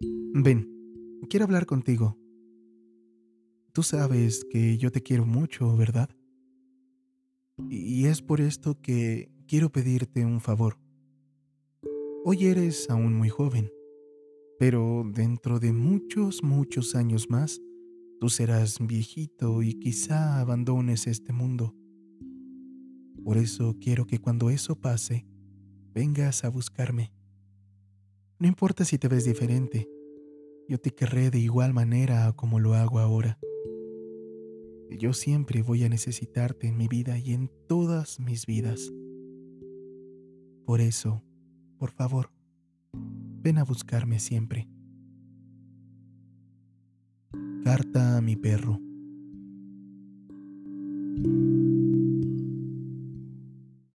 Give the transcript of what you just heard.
Ven, quiero hablar contigo. Tú sabes que yo te quiero mucho, ¿verdad? Y es por esto que quiero pedirte un favor. Hoy eres aún muy joven, pero dentro de muchos, muchos años más, tú serás viejito y quizá abandones este mundo. Por eso quiero que cuando eso pase, vengas a buscarme. No importa si te ves diferente, yo te querré de igual manera como lo hago ahora. Yo siempre voy a necesitarte en mi vida y en todas mis vidas. Por eso, por favor, ven a buscarme siempre. Carta a mi perro.